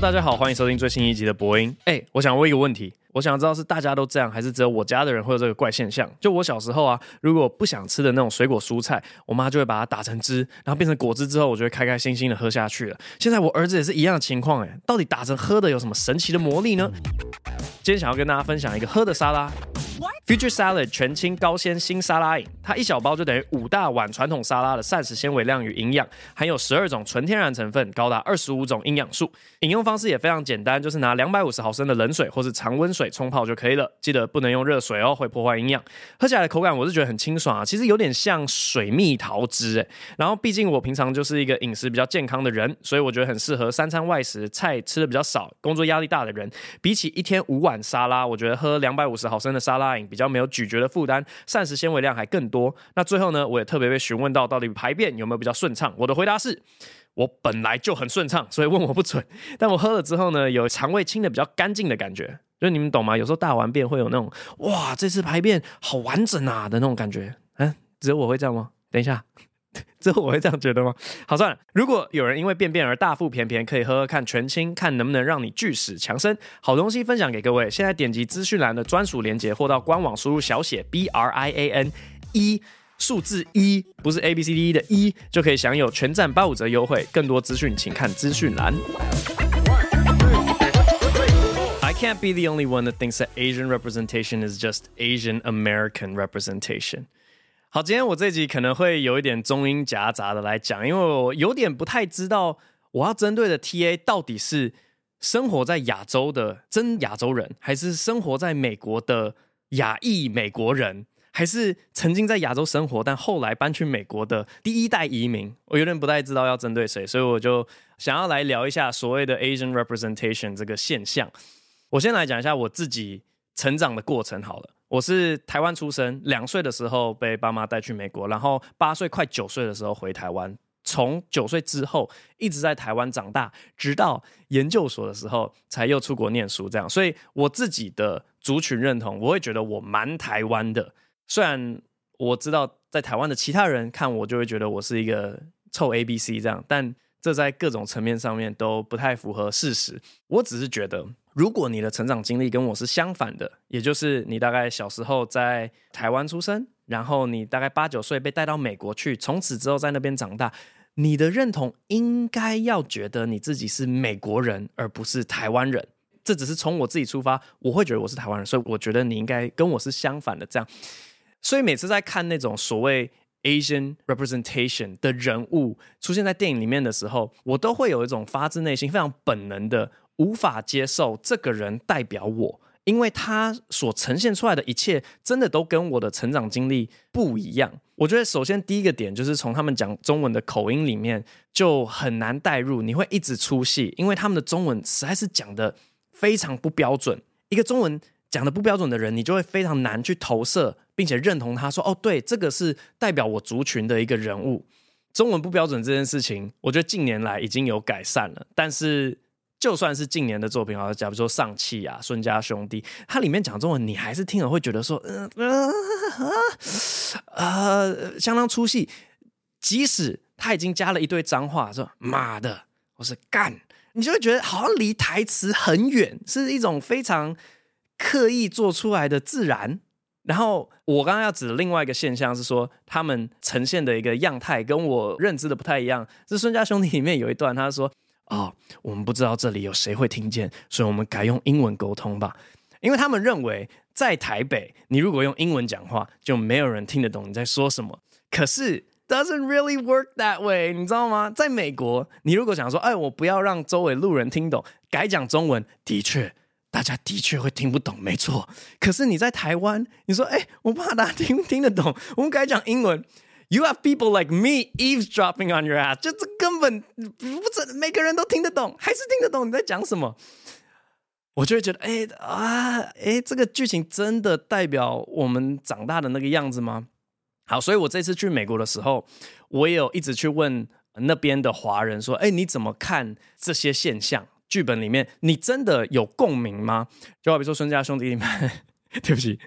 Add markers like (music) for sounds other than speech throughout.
大家好，欢迎收听最新一集的播音。哎，我想问一个问题，我想知道是大家都这样，还是只有我家的人会有这个怪现象？就我小时候啊，如果不想吃的那种水果蔬菜，我妈就会把它打成汁，然后变成果汁之后，我就会开开心心的喝下去了。现在我儿子也是一样的情况，哎，到底打成喝的有什么神奇的魔力呢？今天想要跟大家分享一个喝的沙拉。Future Salad 全清高纤新沙拉饮，它一小包就等于五大碗传统沙拉的膳食纤维量与营养，含有十二种纯天然成分，高达二十五种营养素。饮用方式也非常简单，就是拿两百五十毫升的冷水或是常温水冲泡就可以了。记得不能用热水哦，会破坏营养。喝起来的口感我是觉得很清爽啊，其实有点像水蜜桃汁诶。然后毕竟我平常就是一个饮食比较健康的人，所以我觉得很适合三餐外食，菜吃的比较少，工作压力大的人。比起一天五碗沙拉，我觉得喝两百五十毫升的沙拉饮比较没有咀嚼的负担，膳食纤维量还更多。那最后呢，我也特别被询问到，到底排便有没有比较顺畅？我的回答是，我本来就很顺畅，所以问我不准。(laughs) 但我喝了之后呢，有肠胃清的比较干净的感觉，就你们懂吗？有时候大完便会有那种哇，这次排便好完整啊的那种感觉。嗯，只有我会这样吗？等一下。(laughs) 之后我会这样觉得吗？好，算了。如果有人因为便便而大腹便便，可以喝喝看全清，看能不能让你巨屎强身。好东西分享给各位。现在点击资讯栏的专属链接，或到官网输入小写 B R I A N 一数字一，不是 A B C D E 的一，就可以享有全站八五折优惠。更多资讯请看资讯栏。Can't be the only one that thinks that Asian representation is just Asian American representation. 好，今天我这集可能会有一点中英夹杂的来讲，因为我有点不太知道我要针对的 TA 到底是生活在亚洲的真亚洲人，还是生活在美国的亚裔美国人，还是曾经在亚洲生活但后来搬去美国的第一代移民？我有点不太知道要针对谁，所以我就想要来聊一下所谓的 Asian representation 这个现象。我先来讲一下我自己成长的过程好了。我是台湾出生，两岁的时候被爸妈带去美国，然后八岁快九岁的时候回台湾，从九岁之后一直在台湾长大，直到研究所的时候才又出国念书。这样，所以我自己的族群认同，我会觉得我蛮台湾的。虽然我知道在台湾的其他人看我就会觉得我是一个臭 ABC 这样，但这在各种层面上面都不太符合事实。我只是觉得。如果你的成长经历跟我是相反的，也就是你大概小时候在台湾出生，然后你大概八九岁被带到美国去，从此之后在那边长大，你的认同应该要觉得你自己是美国人，而不是台湾人。这只是从我自己出发，我会觉得我是台湾人，所以我觉得你应该跟我是相反的。这样，所以每次在看那种所谓 Asian representation 的人物出现在电影里面的时候，我都会有一种发自内心、非常本能的。无法接受这个人代表我，因为他所呈现出来的一切真的都跟我的成长经历不一样。我觉得首先第一个点就是从他们讲中文的口音里面就很难带入，你会一直出戏，因为他们的中文实在是讲得非常不标准。一个中文讲得不标准的人，你就会非常难去投射，并且认同他说：“哦，对，这个是代表我族群的一个人物。”中文不标准这件事情，我觉得近年来已经有改善了，但是。就算是近年的作品，好，假如说上气啊、孙家兄弟，它里面讲中文，你还是听了会觉得说，嗯呃呃，相当出戏。即使他已经加了一堆脏话，说妈的，或是干，你就会觉得好像离台词很远，是一种非常刻意做出来的自然。然后我刚刚要指的另外一个现象是说，他们呈现的一个样态跟我认知的不太一样。是孙家兄弟里面有一段，他说。(laughs) 哦，我们不知道这里有谁会听见，所以我们改用英文沟通吧。因为他们认为在台北，你如果用英文讲话，就没有人听得懂你在说什么。可是 doesn't really work that way，你知道吗？在美国，你如果想说，哎，我不要让周围路人听懂，改讲中文，的确，大家的确会听不懂，没错。可是你在台湾，你说，哎，我怕大家听听得懂，我们改讲英文。You have people like me eavesdropping on your ass，就这根本不是每个人都听得懂，还是听得懂你在讲什么？我就会觉得，哎啊，哎，这个剧情真的代表我们长大的那个样子吗？好，所以我这次去美国的时候，我也有一直去问那边的华人说，哎，你怎么看这些现象？剧本里面你真的有共鸣吗？就好比说孙家兄弟里面，(laughs) 对不起，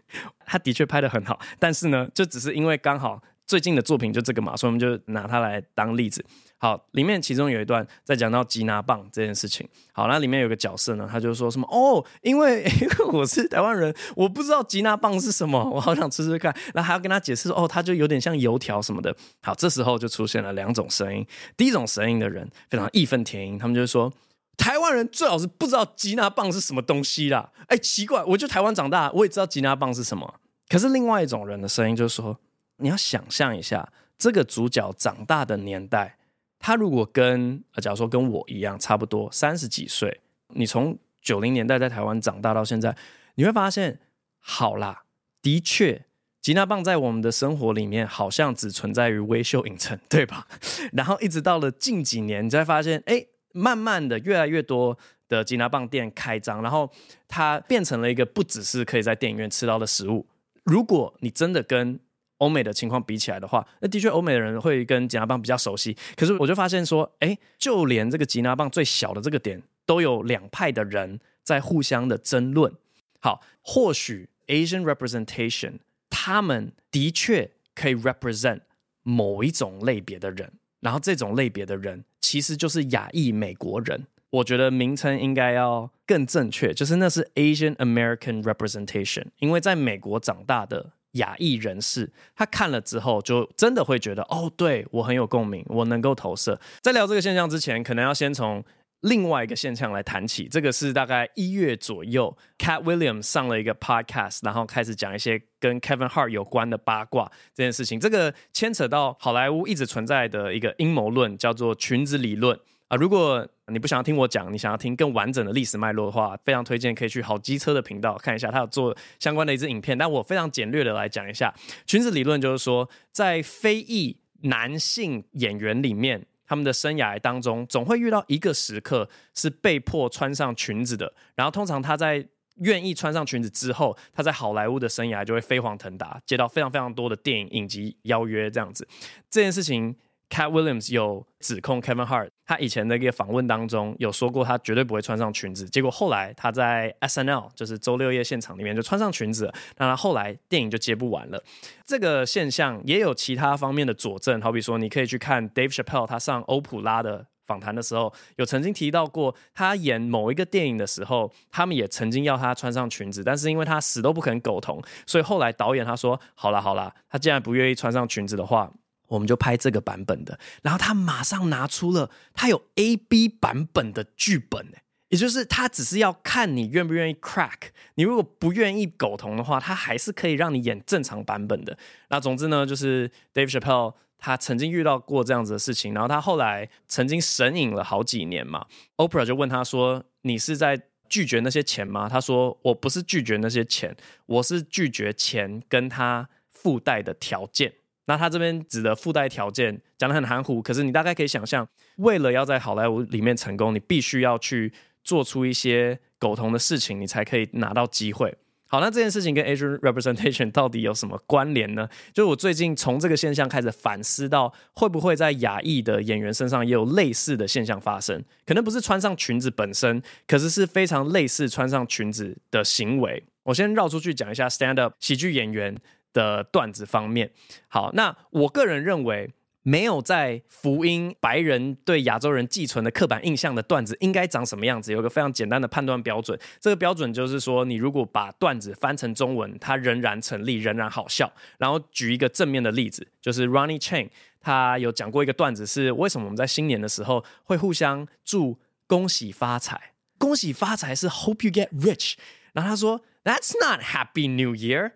他的确拍得很好，但是呢，就只是因为刚好。最近的作品就这个嘛，所以我们就拿它来当例子。好，里面其中有一段在讲到吉拿棒这件事情。好，那里面有个角色呢，他就说什么哦，因为 (laughs) 因为我是台湾人，我不知道吉拿棒是什么，我好想吃吃看。然后还要跟他解释说，哦，它就有点像油条什么的。好，这时候就出现了两种声音。第一种声音的人非常义愤填膺，他们就说，台湾人最好是不知道吉拿棒是什么东西啦。哎，奇怪，我就台湾长大，我也知道吉拿棒是什么。可是另外一种人的声音就是说，你要想象一下，这个主角长大的年代。他如果跟，假如说跟我一样差不多三十几岁，你从九零年代在台湾长大到现在，你会发现，好啦，的确，吉拿棒在我们的生活里面好像只存在于微秀影城，对吧？(laughs) 然后一直到了近几年，你才发现，哎，慢慢的越来越多的吉拿棒店开张，然后它变成了一个不只是可以在电影院吃到的食物。如果你真的跟欧美的情况比起来的话，那的确欧美的人会跟吉拿棒比较熟悉。可是我就发现说，哎，就连这个吉拿棒最小的这个点，都有两派的人在互相的争论。好，或许 Asian representation，他们的确可以 represent 某一种类别的人，然后这种类别的人其实就是亚裔美国人。我觉得名称应该要更正确，就是那是 Asian American representation，因为在美国长大的。亚裔人士，他看了之后，就真的会觉得，哦，对，我很有共鸣，我能够投射。在聊这个现象之前，可能要先从另外一个现象来谈起。这个是大概一月左右，Cat Williams 上了一个 podcast，然后开始讲一些跟 Kevin Hart 有关的八卦这件事情。这个牵扯到好莱坞一直存在的一个阴谋论，叫做裙子理论。啊，如果你不想要听我讲，你想要听更完整的历史脉络的话，非常推荐可以去好机车的频道看一下，他有做相关的一支影片。但我非常简略的来讲一下裙子理论，就是说在非裔男性演员里面，他们的生涯当中总会遇到一个时刻是被迫穿上裙子的，然后通常他在愿意穿上裙子之后，他在好莱坞的生涯就会飞黄腾达，接到非常非常多的电影影集邀约，这样子这件事情。Katt Williams 有指控 Kevin Hart，他以前的一个访问当中有说过，他绝对不会穿上裙子。结果后来他在 SNL，就是周六夜现场里面就穿上裙子，那他后来电影就接不完了。这个现象也有其他方面的佐证，好比说你可以去看 Dave Chappelle 他上欧普拉的访谈的时候，有曾经提到过，他演某一个电影的时候，他们也曾经要他穿上裙子，但是因为他死都不肯苟同，所以后来导演他说：“好了好了，他既然不愿意穿上裙子的话。”我们就拍这个版本的，然后他马上拿出了他有 A、B 版本的剧本，也就是他只是要看你愿不愿意 crack，你如果不愿意苟同的话，他还是可以让你演正常版本的。那总之呢，就是 Dave Chappelle 他曾经遇到过这样子的事情，然后他后来曾经神隐了好几年嘛。Oprah 就问他说：“你是在拒绝那些钱吗？”他说：“我不是拒绝那些钱，我是拒绝钱跟他附带的条件。”那他这边指的附带条件讲得很含糊，可是你大概可以想象，为了要在好莱坞里面成功，你必须要去做出一些苟同的事情，你才可以拿到机会。好，那这件事情跟 Asian (laughs) representation 到底有什么关联呢？就是我最近从这个现象开始反思到，会不会在亚裔的演员身上也有类似的现象发生？可能不是穿上裙子本身，可是是非常类似穿上裙子的行为。我先绕出去讲一下 stand up 喜剧演员的段子方面，好，那我个人认为，没有在福音白人对亚洲人寄存的刻板印象的段子应该长什么样子，有个非常简单的判断标准。这个标准就是说，你如果把段子翻成中文，它仍然成立，仍然好笑。然后举一个正面的例子，就是 Ronnie Chang，他有讲过一个段子，是为什么我们在新年的时候会互相祝恭喜发财？恭喜发财是 Hope you get rich。然后他说，That's not Happy New Year。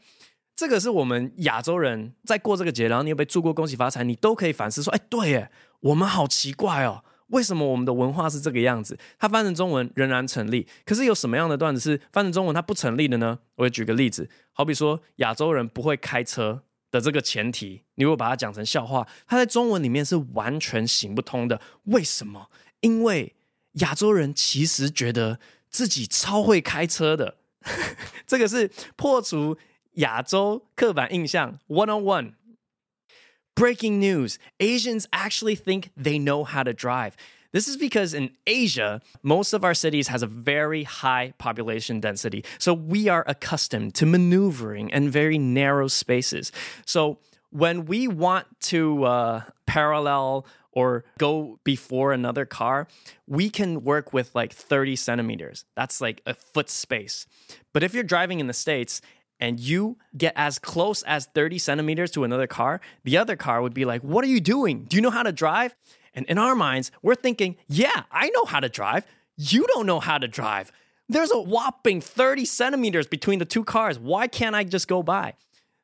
这个是我们亚洲人在过这个节，然后你有被祝过恭喜发财，你都可以反思说，哎，对耶，我们好奇怪哦，为什么我们的文化是这个样子？它翻成中文仍然成立，可是有什么样的段子是翻成中文它不成立的呢？我也举个例子，好比说亚洲人不会开车的这个前提，你如果把它讲成笑话，它在中文里面是完全行不通的。为什么？因为亚洲人其实觉得自己超会开车的，(laughs) 这个是破除。亚洲刻板印象 one on one. Breaking news Asians actually think they know how to drive. This is because in Asia, most of our cities has a very high population density. So we are accustomed to maneuvering in very narrow spaces. So when we want to uh, parallel or go before another car, we can work with like 30 centimeters. That's like a foot space. But if you're driving in the States and you get as close as 30 centimeters to another car, the other car would be like, What are you doing? Do you know how to drive? And in our minds, we're thinking, Yeah, I know how to drive. You don't know how to drive. There's a whopping 30 centimeters between the two cars. Why can't I just go by?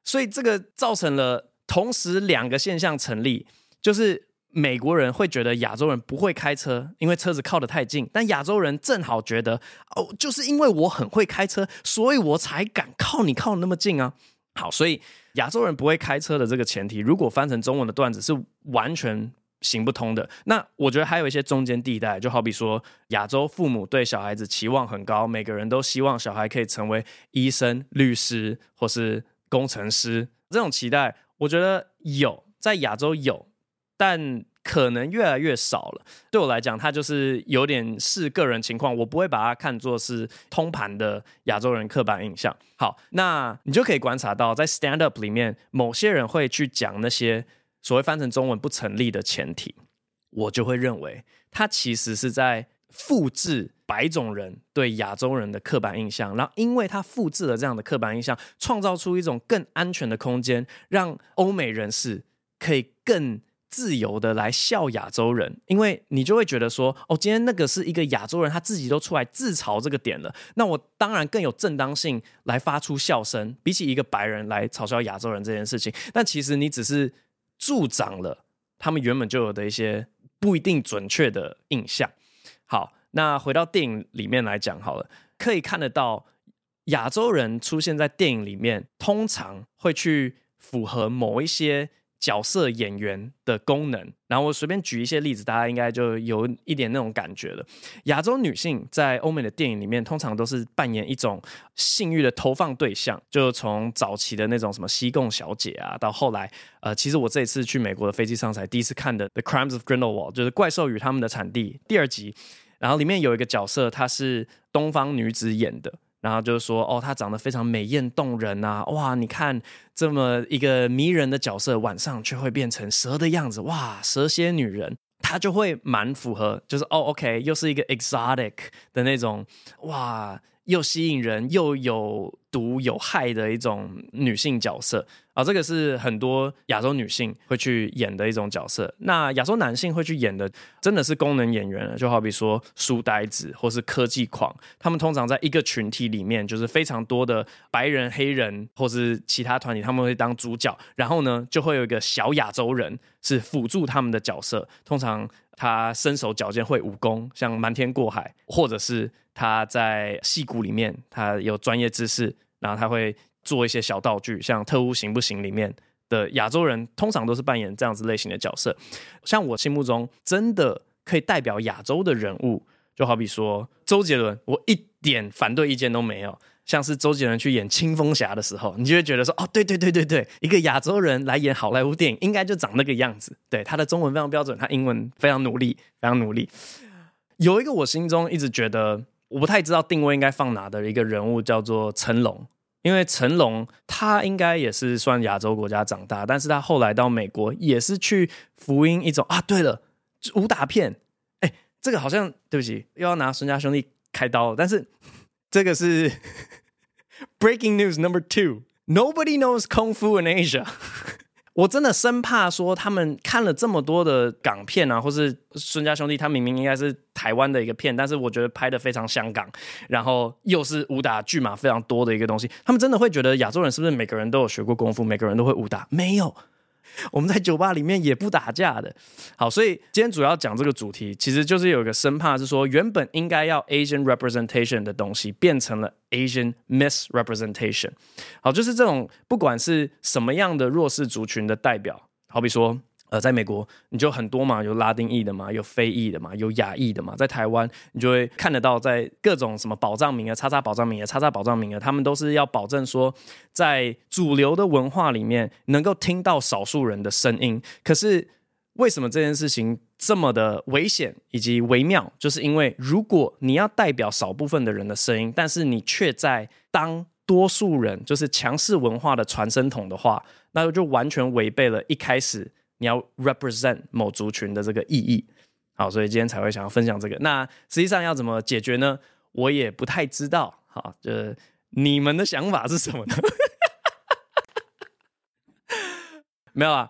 所以这个造成了同时两个现象成立，就是 美国人会觉得亚洲人不会开车，因为车子靠得太近；但亚洲人正好觉得，哦，就是因为我很会开车，所以我才敢靠你靠那么近啊。好，所以亚洲人不会开车的这个前提，如果翻成中文的段子是完全行不通的。那我觉得还有一些中间地带，就好比说亚洲父母对小孩子期望很高，每个人都希望小孩可以成为医生、律师或是工程师，这种期待。我觉得有在亚洲有，但可能越来越少了。对我来讲，它就是有点视个人情况，我不会把它看作是通盘的亚洲人刻板印象。好，那你就可以观察到，在 stand up 里面，某些人会去讲那些所谓翻成中文不成立的前提，我就会认为他其实是在复制。白种人对亚洲人的刻板印象，然后因为他复制了这样的刻板印象，创造出一种更安全的空间，让欧美人士可以更自由的来笑亚洲人。因为你就会觉得说，哦，今天那个是一个亚洲人，他自己都出来自嘲这个点了，那我当然更有正当性来发出笑声，比起一个白人来嘲笑亚洲人这件事情。但其实你只是助长了他们原本就有的一些不一定准确的印象。好。那回到电影里面来讲好了，可以看得到亚洲人出现在电影里面，通常会去符合某一些角色演员的功能。然后我随便举一些例子，大家应该就有一点那种感觉了。亚洲女性在欧美的电影里面，通常都是扮演一种性欲的投放对象，就从早期的那种什么西贡小姐啊，到后来，呃，其实我这一次去美国的飞机上才第一次看的《The Crimes of Grindelwald》，就是怪兽与他们的产地第二集。然后里面有一个角色，她是东方女子演的，然后就是说，哦，她长得非常美艳动人啊，哇，你看这么一个迷人的角色，晚上却会变成蛇的样子，哇，蛇蝎女人，她就会蛮符合，就是哦，OK，又是一个 exotic 的那种，哇。又吸引人又有毒有害的一种女性角色啊，这个是很多亚洲女性会去演的一种角色。那亚洲男性会去演的，真的是功能演员了，就好比说书呆子或是科技狂，他们通常在一个群体里面，就是非常多的白人、黑人或是其他团体，他们会当主角，然后呢，就会有一个小亚洲人是辅助他们的角色，通常他身手矫健，会武功，像瞒天过海，或者是。他在戏骨里面，他有专业知识，然后他会做一些小道具，像《特务行不行》里面的亚洲人，通常都是扮演这样子类型的角色。像我心目中真的可以代表亚洲的人物，就好比说周杰伦，我一点反对意见都没有。像是周杰伦去演《青蜂侠》的时候，你就会觉得说，哦，对对对对对，一个亚洲人来演好莱坞电影，应该就长那个样子。对，他的中文非常标准，他英文非常努力，非常努力。有一个我心中一直觉得。我不太知道定位应该放哪的一个人物叫做成龙，因为成龙他应该也是算亚洲国家长大，但是他后来到美国也是去福音一种啊。对了，武打片，哎，这个好像对不起，又要拿孙家兄弟开刀了。但是这个是 (laughs) breaking news number two，nobody knows kung fu in Asia。(laughs) 我真的生怕说他们看了这么多的港片啊，或是孙家兄弟，他明明应该是台湾的一个片，但是我觉得拍的非常香港，然后又是武打剧码非常多的一个东西，他们真的会觉得亚洲人是不是每个人都有学过功夫，每个人都会武打？没有。我们在酒吧里面也不打架的。好，所以今天主要讲这个主题，其实就是有一个生怕是说，原本应该要 Asian representation 的东西，变成了 Asian misrepresentation。好，就是这种不管是什么样的弱势族群的代表，好比说。呃，在美国你就很多嘛，有拉丁裔的嘛，有非裔的嘛，有亚裔的嘛。在台湾你就会看得到，在各种什么保障名额、叉叉保障名额、叉叉保障名额，他们都是要保证说，在主流的文化里面能够听到少数人的声音。可是为什么这件事情这么的危险以及微妙？就是因为如果你要代表少部分的人的声音，但是你却在当多数人就是强势文化的传声筒的话，那就完全违背了一开始你要 represent 某族群的这个意义。好，所以今天才会想要分享这个。那实际上要怎么解决呢？我也不太知道。好，就是你们的想法是什么呢？(laughs) 没有啊，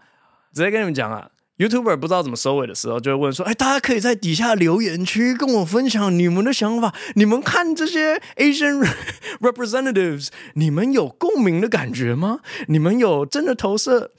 直接跟你们讲啊。YouTuber 不知道怎么收尾的时候，就会问说：“哎，大家可以在底下留言区跟我分享你们的想法。你们看这些 Asian (laughs) representatives，你们有共鸣的感觉吗？你们有真的投射？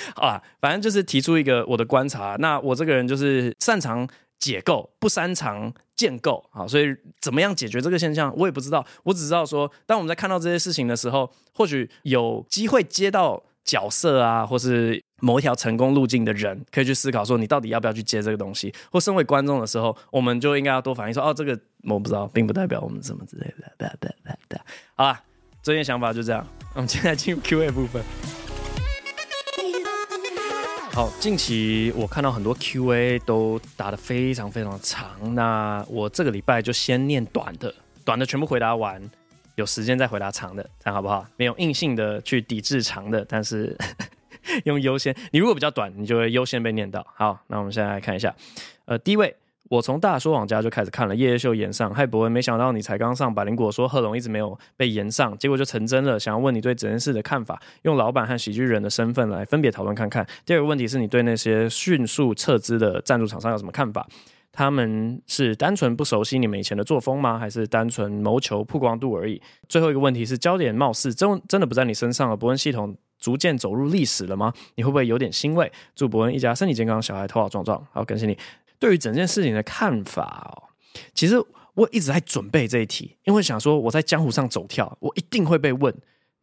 (laughs) 好啦，反正就是提出一个我的观察。那我这个人就是擅长解构，不擅长建构。好，所以怎么样解决这个现象，我也不知道。我只知道说，当我们在看到这些事情的时候，或许有机会接到。”角色啊，或是某一条成功路径的人，可以去思考说，你到底要不要去接这个东西？或身为观众的时候，我们就应该要多反应说，哦，这个我不知道，并不代表我们什么之类的。(laughs) 好啦，这些想法就这样。我们现在进入 Q&A 部分。好，近期我看到很多 Q&A 都答的非常非常长，那我这个礼拜就先念短的，短的全部回答完。有时间再回答长的，这样好不好？没有硬性的去抵制长的，但是 (laughs) 用优先。你如果比较短，你就会优先被念到。好，那我们现在来看一下。呃，第一位，我从大说谎家就开始看了《夜夜秀》演上，嗨博文，没想到你才刚上百灵果，说贺龙一直没有被炎上，结果就成真了。想要问你对整件事的看法，用老板和喜剧人的身份来分别讨论看看。第二个问题是你对那些迅速撤资的赞助厂商有什么看法？他们是单纯不熟悉你们以前的作风吗？还是单纯谋求曝光度而已？最后一个问题是，焦点貌似真真的不在你身上了。博恩系统逐渐走入历史了吗？你会不会有点欣慰？祝博恩一家身体健康，小孩头好壮壮。好，感谢你对于整件事情的看法哦。其实我一直在准备这一题，因为想说我在江湖上走跳，我一定会被问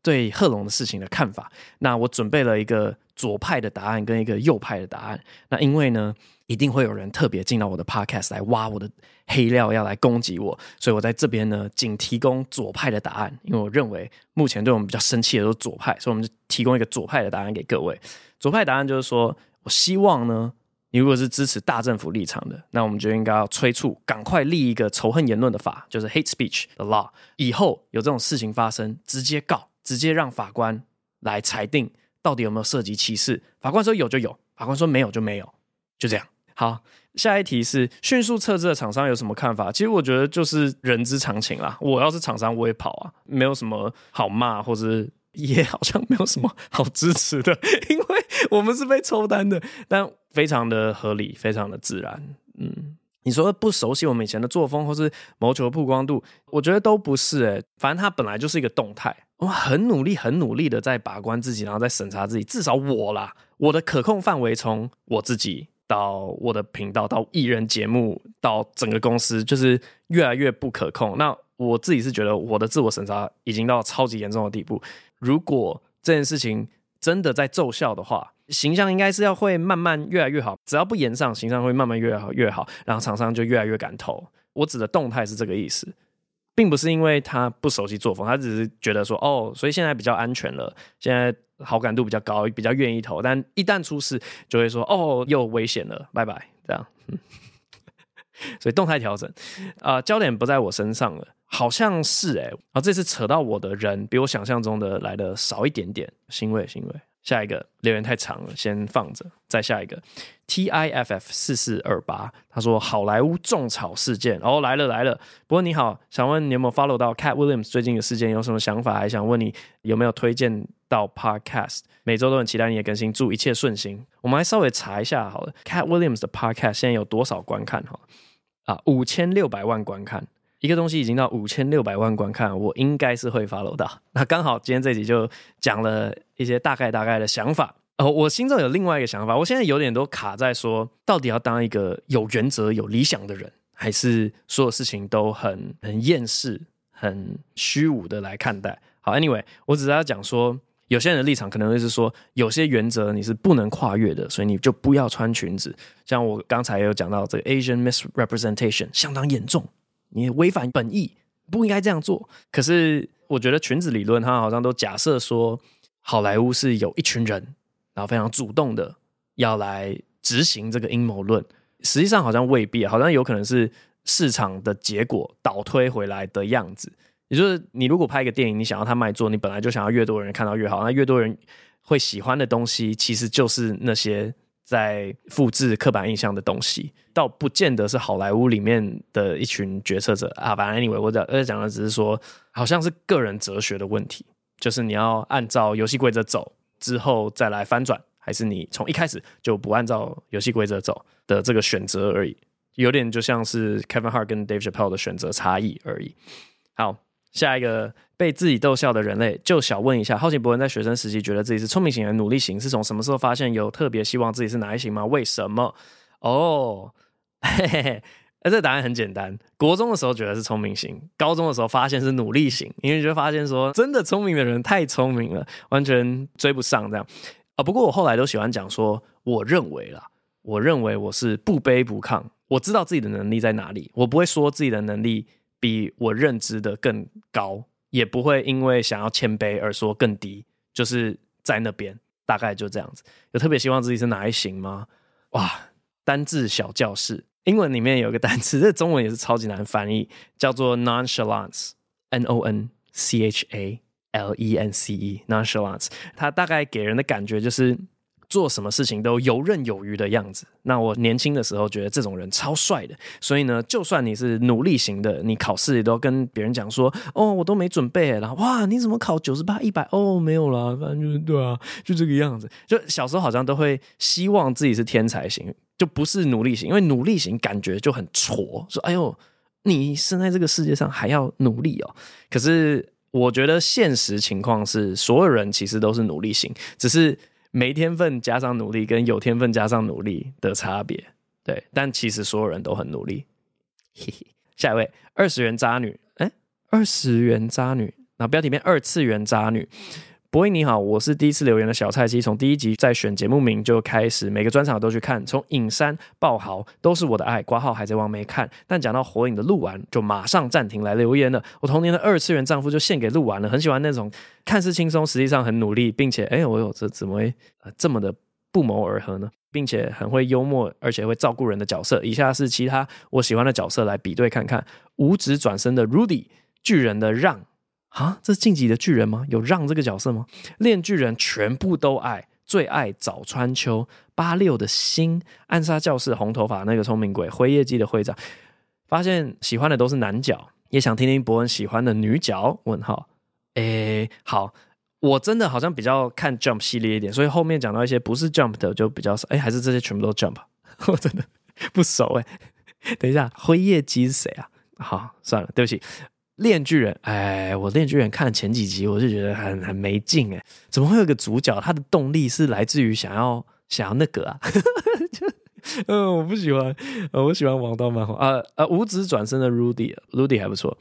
对贺龙的事情的看法。那我准备了一个左派的答案跟一个右派的答案。那因为呢，一定会有人特别进到我的 podcast 来挖我的黑料，要来攻击我，所以我在这边呢，仅提供左派的答案，因为我认为目前对我们比较生气的都是左派，所以我们就提供一个左派的答案给各位。左派答案就是说，我希望呢，你如果是支持大政府立场的，那我们就应该要催促赶快立一个仇恨言论的法，就是 hate speech 的 law，以后有这种事情发生，直接告，直接让法官来裁定到底有没有涉及歧视。法官说有就有，法官说没有就没有，就这样。好，下一题是迅速撤资的厂商有什么看法？其实我觉得就是人之常情啦。我要是厂商，我也跑啊，没有什么好骂，或者也好像没有什么好支持的，(laughs) 因为我们是被抽单的，但非常的合理，非常的自然。嗯，你说不熟悉我们以前的作风，或是谋求曝光度，我觉得都不是诶、反正它本来就是一个动态，我很努力，很努力的在把关自己，然后在审查自己。至少我啦，我的可控范围从我自己。到我的频道，到艺人节目，到整个公司，就是越来越不可控。那我自己是觉得我的自我审查已经到超级严重的地步。如果这件事情真的在奏效的话，形象应该是要会慢慢越来越好。只要不延上，形象会慢慢越好越好，然后厂商就越来越敢投。我指的动态是这个意思，并不是因为他不熟悉作风，他只是觉得说哦，所以现在比较安全了，现在。好感度比较高，比较愿意投，但一旦出事，就会说哦，又危险了，拜拜，这样。嗯、所以动态调整，啊、焦点不在我身上了，好像是哎，啊，这次扯到我的人比我想象中的来的少一点点，欣慰欣慰。下一个留言太长了，先放着。再下一个，T I F F 四四二八，他说好莱坞种草事件哦，来了来了。不过你好，想问你有没有 follow 到 Cat Williams 最近的事件，有什么想法？还想问你有没有推荐到 Podcast，每周都很期待你的更新，祝一切顺心。我们来稍微查一下好了，Cat Williams 的 Podcast 现在有多少观看？哈啊，五千六百万观看。一个东西已经到五千六百万观看，我应该是会 follow 到。(laughs) 那刚好今天这集就讲了一些大概大概的想法。哦，我心中有另外一个想法，我现在有点都卡在说，到底要当一个有原则、有理想的人，还是所有事情都很很厌世、很虚无的来看待？好，Anyway，我只是要讲说，有些人的立场可能会是说，有些原则你是不能跨越的，所以你就不要穿裙子。像我刚才有讲到这个 Asian misrepresentation 相当严重。你违反本意，不应该这样做。可是我觉得裙子理论，它好像都假设说，好莱坞是有一群人，然后非常主动的要来执行这个阴谋论。实际上好像未必，好像有可能是市场的结果倒推回来的样子。也就是你如果拍一个电影，你想要它卖座，你本来就想要越多人看到越好，那越多人会喜欢的东西，其实就是那些在复制刻板印象的东西，倒不见得是好莱坞里面的一群决策者啊。反正 anyway，我在讲的只是说，好像是个人哲学的问题，就是你要按照游戏规则走，之后再来翻转，还是你从一开始就不按照游戏规则走的这个选择而已。有点就像是 Kevin Hart 跟 Dave Chappelle 的选择差异而已。好，下一个被自己逗笑的人类，就想问一下：好奇博恩在学生时期觉得自己是聪明型还是努力型？是从什么时候发现有特别希望自己是哪一型吗？为什么？哦，嘿嘿嘿，那这答案很简单。国中的时候觉得是聪明型，高中的时候发现是努力型，因为就发现说真的聪明的人太聪明了，完全追不上这样。啊，不过我后来都喜欢讲说，我认为啦，我认为我是不卑不亢。我知道自己的能力在哪里，我不会说自己的能力比我认知的更高，也不会因为想要谦卑而说更低，就是在那边，大概就这样子。有特别希望自己是哪一型吗？哇，单字小教室，英文里面有个 (laughs) 单词，这中文也是超级难翻译，叫做 nonchalance，n o n c h a l e n c e，nonchalance，它大概给人的感觉就是。做什么事情都游刃有余的样子。那我年轻的时候觉得这种人超帅的。所以呢，就算你是努力型的，你考试也都跟别人讲说：“哦，我都没准备。”然后哇，你怎么考九十八、一百？哦，没有啦，反正就对啊，就这个样子。就小时候好像都会希望自己是天才型，就不是努力型，因为努力型感觉就很挫，说：“哎呦，你生在这个世界上还要努力哦。”可是我觉得现实情况是，所有人其实都是努力型，只是。没天分加上努力，跟有天分加上努力的差别，对，但其实所有人都很努力。嘿嘿，下一位，二十元渣女，哎，二十元渣女，然后标题变二次元渣女。博弈你好，我是第一次留言的小菜鸡，从第一集在选节目名就开始，每个专场都去看，从影山爆豪都是我的爱，挂号海贼王没看，但讲到火影的鹿丸就马上暂停来留言了。我童年的二次元丈夫就献给鹿丸了，很喜欢那种看似轻松，实际上很努力，并且哎，我有这怎么会这么的不谋而合呢？并且很会幽默，而且会照顾人的角色。以下是其他我喜欢的角色来比对看看：五指转身的 Rudy，巨人的让。啊，这是晋级的巨人吗？有让这个角色吗？链锯人全部都爱，最爱早川秋八六的心，暗杀教室红头发那个聪明鬼，灰夜姬的会长。发现喜欢的都是男角，也想听听博恩喜欢的女角。问号，诶，好，我真的好像比较看 Jump 系列一点，所以后面讲到一些不是 Jump 的就比较少。诶，还是这些全部都 Jump？(laughs) 我真的不熟诶。(laughs) 等一下，灰夜姬是谁啊？好，算了，对不起。链锯人，哎，我链锯人看了前几集，我就觉得很很没劲，哎，怎么会有个主角，他的动力是来自于想要想要那个啊？(laughs) 就嗯，我不喜欢，我喜欢王道漫画啊啊！五指转身的 Rudy，Rudy 还不错，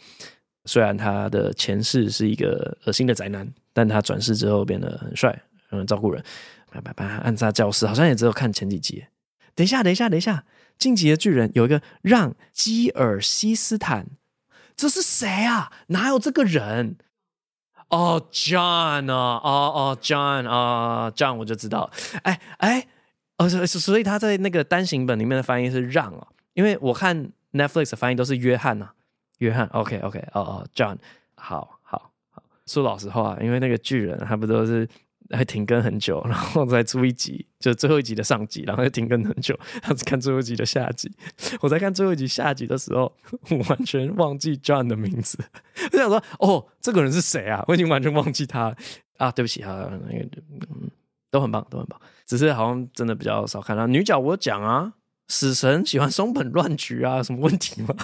虽然他的前世是一个恶心的宅男，但他转世之后变得很帅，很照顾人。拜拜拜，暗杀教室好像也只有看前几集。等一下，等一下，等一下，晋级的巨人有一个让基尔西斯坦。这是谁啊？哪有这个人？哦、，John 啊，哦哦，John 啊，John，我就知道。哎哎，哦，所所以他在那个单行本里面的翻译是让哦，因为我看 Netflix 的翻译都是约翰呐、啊，约翰。OK OK，哦哦，John，好好好。说老实话，因为那个巨人他不都是。还停更很久，然后再出一集，就最后一集的上集，然后又停更很久，他只看最后一集的下集。我在看最后一集下集的时候，我完全忘记 John 的名字。(laughs) 我想说，哦，这个人是谁啊？我已经完全忘记他啊！对不起啊，那个嗯，都很棒，都很棒，只是好像真的比较少看到女角。我讲啊，死神喜欢松本乱菊啊，什么问题吗？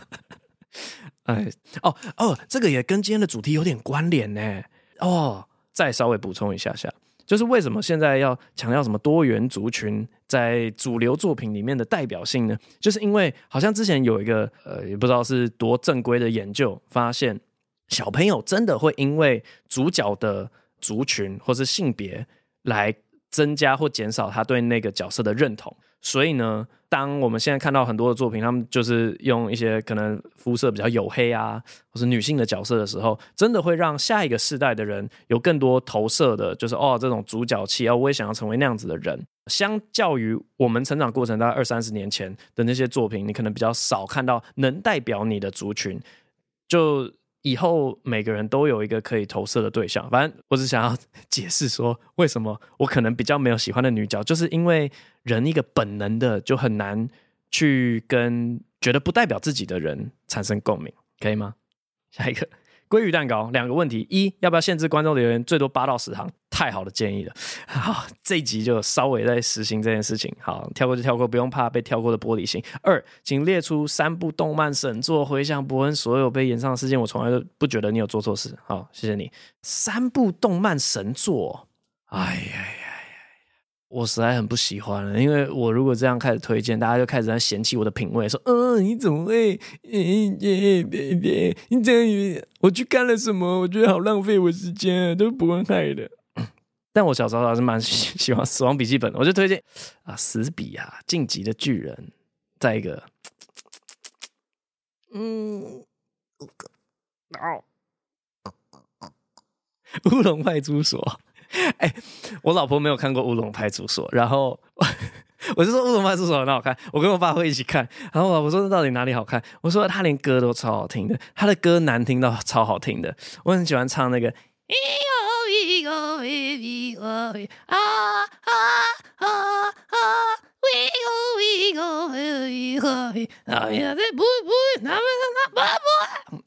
(laughs) 哎，哦哦，这个也跟今天的主题有点关联呢。哦，再稍微补充一下下。就是为什么现在要强调什么多元族群在主流作品里面的代表性呢？就是因为好像之前有一个呃，也不知道是多正规的研究，发现小朋友真的会因为主角的族群或是性别来增加或减少他对那个角色的认同。所以呢，当我们现在看到很多的作品，他们就是用一些可能肤色比较黝黑啊，或是女性的角色的时候，真的会让下一个世代的人有更多投射的，就是哦，这种主角气啊，我也想要成为那样子的人。相较于我们成长过程大概二三十年前的那些作品，你可能比较少看到能代表你的族群。就以后每个人都有一个可以投射的对象。反正我只想要 (laughs) 解释说，为什么我可能比较没有喜欢的女角，就是因为人一个本能的就很难去跟觉得不代表自己的人产生共鸣，可以吗？下一个。鲑鱼蛋糕两个问题：一，要不要限制观众留言最多八到十行？太好的建议了。好，这一集就稍微在实行这件事情。好，跳过就跳过，不用怕被跳过的玻璃心。二，请列出三部动漫神作，回想伯恩所有被演唱事件，我从来都不觉得你有做错事。好，谢谢你。三部动漫神作，哎呀。我实在很不喜欢了，因为我如果这样开始推荐，大家就开始在嫌弃我的品味，说：“嗯，你怎么会？别别别，你这样，我去看了什么？我觉得好浪费我时间，都不会害的。(coughs) ”但我小时候还是蛮喜喜欢《死亡笔记本》，我就推荐啊，死笔啊，晋级的巨人，再一个，嗯，哦，乌龙派出所。哎、我老婆没有看过《乌龙派出所》，然后 (laughs) 我就说《乌龙派出所》很好看，我跟我爸会一起看。然后我老婆说：“这到底哪里好看？”我说：“他连歌都超好听的，他的歌难听到超好听的。我很喜欢唱那个。” (laughs) 啊啊啊啊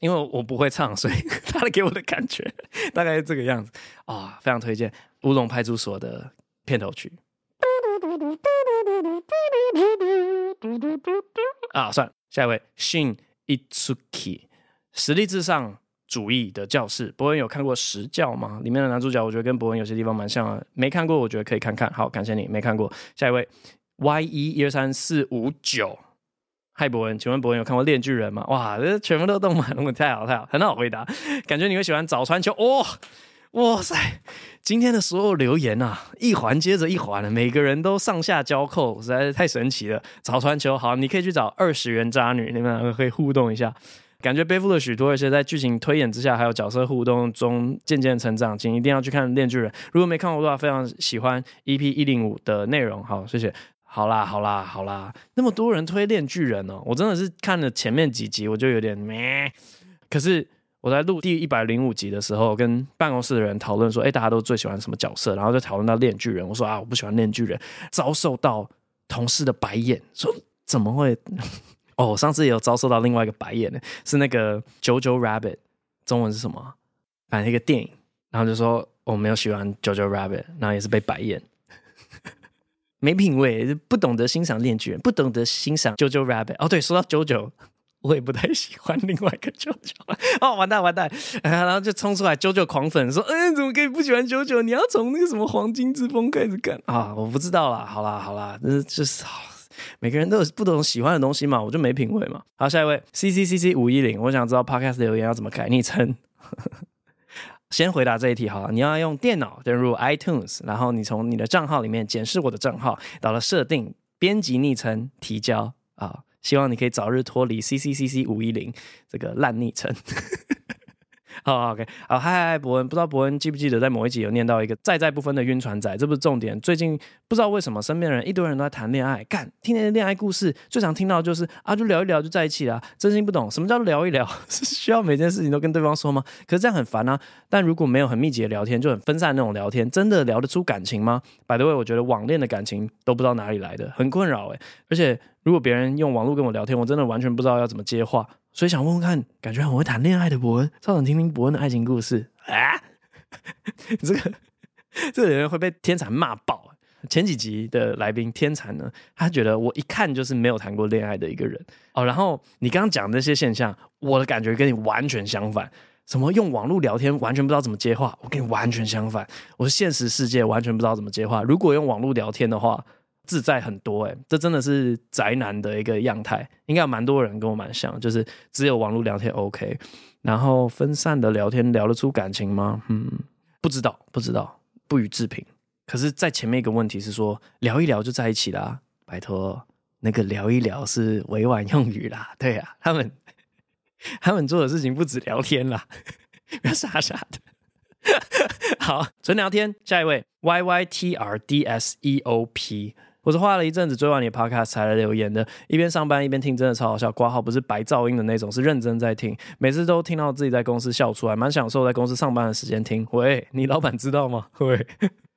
因为我不会唱，所以他给我的感觉大概是这个样子啊、哦，非常推荐《乌龙派出所》的片头曲。啊，算了，下一位，Shin Itsuki，实力至上主义的教室。博文有看过《实教》吗？里面的男主角我觉得跟博文有些地方蛮像的，没看过，我觉得可以看看。好，感谢你，没看过。下一位。Y 一一二三四五九，嗨，博文，请问博文有看过《链锯人》吗？哇，这全部都动漫，我太好太好，很好回答。感觉你会喜欢早川秋，哇哇塞！今天的所有留言啊，一环接着一环，每个人都上下交扣，实在是太神奇了。早川球，好，你可以去找二十元渣女，你们两个可以互动一下。感觉背负了许多，而且在剧情推演之下，还有角色互动中渐渐成长，请一定要去看《链锯人》。如果没看过的话，非常喜欢 EP 一零五的内容。好，谢谢。好啦，好啦，好啦，那么多人推《链锯人》哦，我真的是看了前面几集，我就有点咩。可是我在录第一百零五集的时候，跟办公室的人讨论说，哎，大家都最喜欢什么角色？然后就讨论到《链锯人》，我说啊，我不喜欢《链锯人》，遭受到同事的白眼，说怎么会？哦，我上次也有遭受到另外一个白眼呢，是那个《Jojo Rabbit》，中文是什么？反正一个电影，然后就说我没有喜欢《Jojo Rabbit》，然后也是被白眼。没品味，不懂得欣赏恋剧人，不懂得欣赏 JoJo Rabbit。哦，对，说到 JoJo，我也不太喜欢另外一个 JoJo。哦，完蛋完蛋，然后就冲出来 JoJo 狂粉说：“嗯，怎么可以不喜欢 JoJo？你要从那个什么黄金之风开始看啊！”我不知道啦，好啦好啦，就是就是，每个人都有不同喜欢的东西嘛，我就没品味嘛。好，下一位 C C C C 五一零，我想知道 Podcast 留言要怎么改昵称。(laughs) 先回答这一题好了，你要用电脑登入 iTunes，然后你从你的账号里面检视我的账号，到了设定、编辑昵称、提交啊，希望你可以早日脱离 C C C C 五一零这个烂昵称。好，OK，好，嗨嗨，博恩，不知道博恩记不记得在某一集有念到一个在在不分的晕船仔，这不是重点。最近不知道为什么身边人一堆人都在谈恋爱，干听那些恋爱故事，最常听到就是啊，就聊一聊就在一起了。真心不懂什么叫聊一聊，(laughs) 是需要每件事情都跟对方说吗？可是这样很烦啊。但如果没有很密集的聊天，就很分散那种聊天，真的聊得出感情吗？By the way，我觉得网恋的感情都不知道哪里来的，很困扰诶。而且如果别人用网络跟我聊天，我真的完全不知道要怎么接话。所以想问问看，感觉很会谈恋爱的博恩，超想听听博恩的爱情故事啊！(laughs) (laughs) 这个这个人会被天蚕骂爆。前几集的来宾天蚕呢，他觉得我一看就是没有谈过恋爱的一个人哦。然后你刚刚讲那些现象，我的感觉跟你完全相反。什么用网络聊天完全不知道怎么接话，我跟你完全相反。我是现实世界完全不知道怎么接话。如果用网络聊天的话。自在很多哎、这真的是宅男的一个样态，应该有蛮多人跟我蛮像，就是只有网络聊天 OK，然后分散的聊天聊得出感情吗？嗯，不知道，不知道，不予置评。可是，在前面一个问题是说聊一聊就在一起啦，拜托，那个聊一聊是委婉用语啦，(laughs) 对啊，他们他们做的事情不止聊天啦，(laughs) 不要傻傻的。(laughs) 好，纯聊天，下一位 Y Y T R D S E O P。我是花了一阵子追完你的 podcast 才来留言的，一边上班一边听，真的超好笑。挂号不是白噪音的那种，是认真在听，每次都听到自己在公司笑出来，蛮享受在公司上班的时间听。喂，你老板知道吗？(laughs) 喂，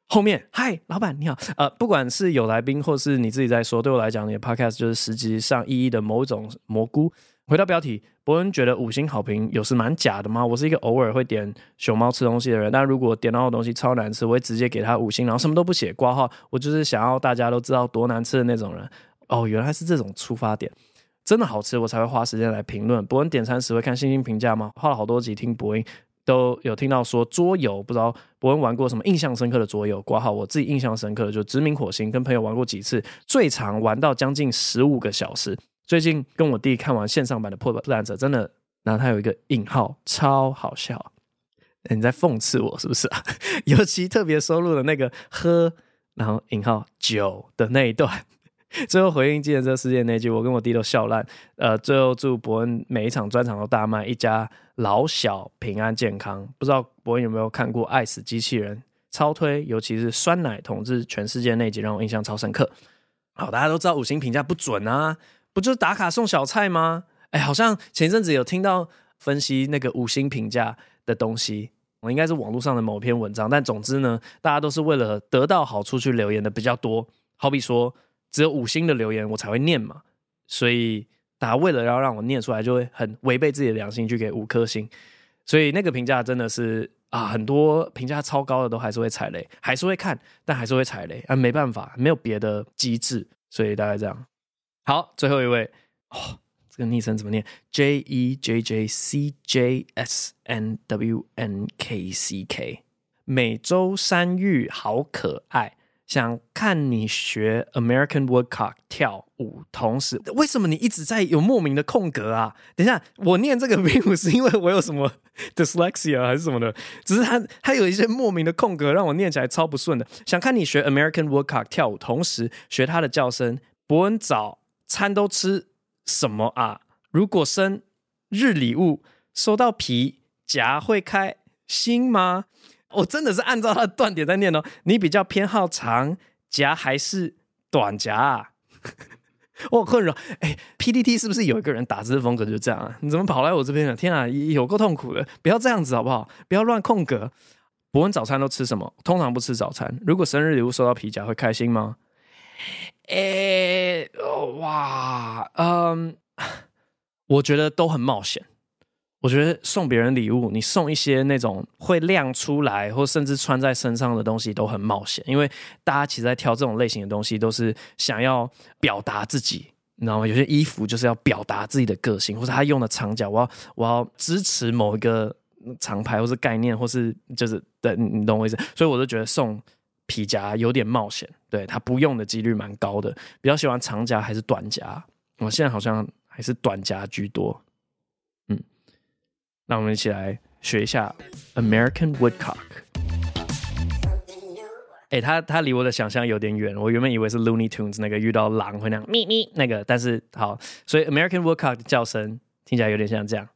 后面嗨，老板你好。呃，不管是有来宾或是你自己在说，对我来讲，你的 podcast 就是实际上意义的某种蘑菇。回到标题，伯恩觉得五星好评有时蛮假的吗？我是一个偶尔会点熊猫吃东西的人，但如果点到的东西超难吃，我会直接给他五星，然后什么都不写挂号。我就是想要大家都知道多难吃的那种人。哦，原来是这种出发点，真的好吃我才会花时间来评论。伯恩点餐时会看星星评价吗？花了好多集听伯恩，都有听到说桌游，不知道伯恩玩过什么印象深刻的桌游？挂号我自己印象深刻的就殖民火星，跟朋友玩过几次，最长玩到将近十五个小时。最近跟我弟看完线上版的《破破烂者》，真的，然后他有一个引号，超好笑。你在讽刺我是不是啊？(laughs) 尤其特别收录的那个喝，然后引号酒的那一段，(laughs) 最后回应《计程车世界》那句，我跟我弟都笑烂。呃，最后祝博恩每一场专场都大卖，一家老小平安健康。不知道博恩有没有看过《爱死机器人》？超推，尤其是酸奶统治全世界那集，让我印象超深刻。好，大家都知道五星评价不准啊。不就是打卡送小菜吗？哎，好像前阵子有听到分析那个五星评价的东西，我应该是网络上的某篇文章。但总之呢，大家都是为了得到好处去留言的比较多。好比说，只有五星的留言我才会念嘛，所以大家为了要让我念出来，就会很违背自己的良心去给五颗星。所以那个评价真的是啊，很多评价超高的都还是会踩雷，还是会看，但还是会踩雷啊，没办法，没有别的机制，所以大概这样。好，最后一位哦，这个昵称怎么念？J E J J C J S N W N K C K，美洲山芋好可爱，想看你学 American Woodcock 跳舞，同时为什么你一直在有莫名的空格啊？等一下，我念这个并不是因为我有什么 (laughs) dyslexia 还是什么的，只是它它有一些莫名的空格让我念起来超不顺的。想看你学 American Woodcock 跳舞，同时学它的叫声，伯恩早。餐都吃什么啊？如果生日礼物收到皮夹会开心吗？我真的是按照他的断点在念哦。你比较偏好长夹还是短夹啊？(laughs) 我困扰。哎，PTT 是不是有一个人打字风格就这样啊？你怎么跑来我这边了？天啊，有够痛苦的！不要这样子好不好？不要乱空格。博恩早餐都吃什么？通常不吃早餐。如果生日礼物收到皮夹会开心吗？诶、哇，嗯，我觉得都很冒险。我觉得送别人礼物，你送一些那种会亮出来，或甚至穿在身上的东西，都很冒险。因为大家其实在挑这种类型的东西，都是想要表达自己，你知道吗？有些衣服就是要表达自己的个性，或者他用的长角，我要我要支持某一个厂牌，或是概念，或是就是对，你懂我意思。所以我就觉得送。皮夹有点冒险，对，他不用的几率蛮高的。比较喜欢长夹还是短夹？我现在好像还是短夹居多。嗯，那我们一起来学一下 American Woodcock。哎、欸，他他离我的想象有点远。我原本以为是 Looney Tunes 那个遇到狼会那样咪咪那个，但是好，所以 American Woodcock 的叫声听起来有点像这样。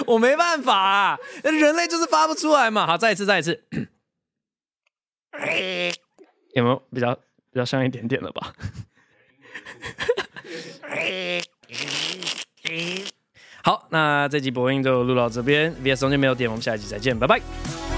(laughs) 我没办法啊，人类就是发不出来嘛。好，再一次，再一次，(coughs) 有没有比较比较像一点点了吧？(laughs) 好，那这集播音就录到这边，VS 中间没有点，我们下一集再见，拜拜。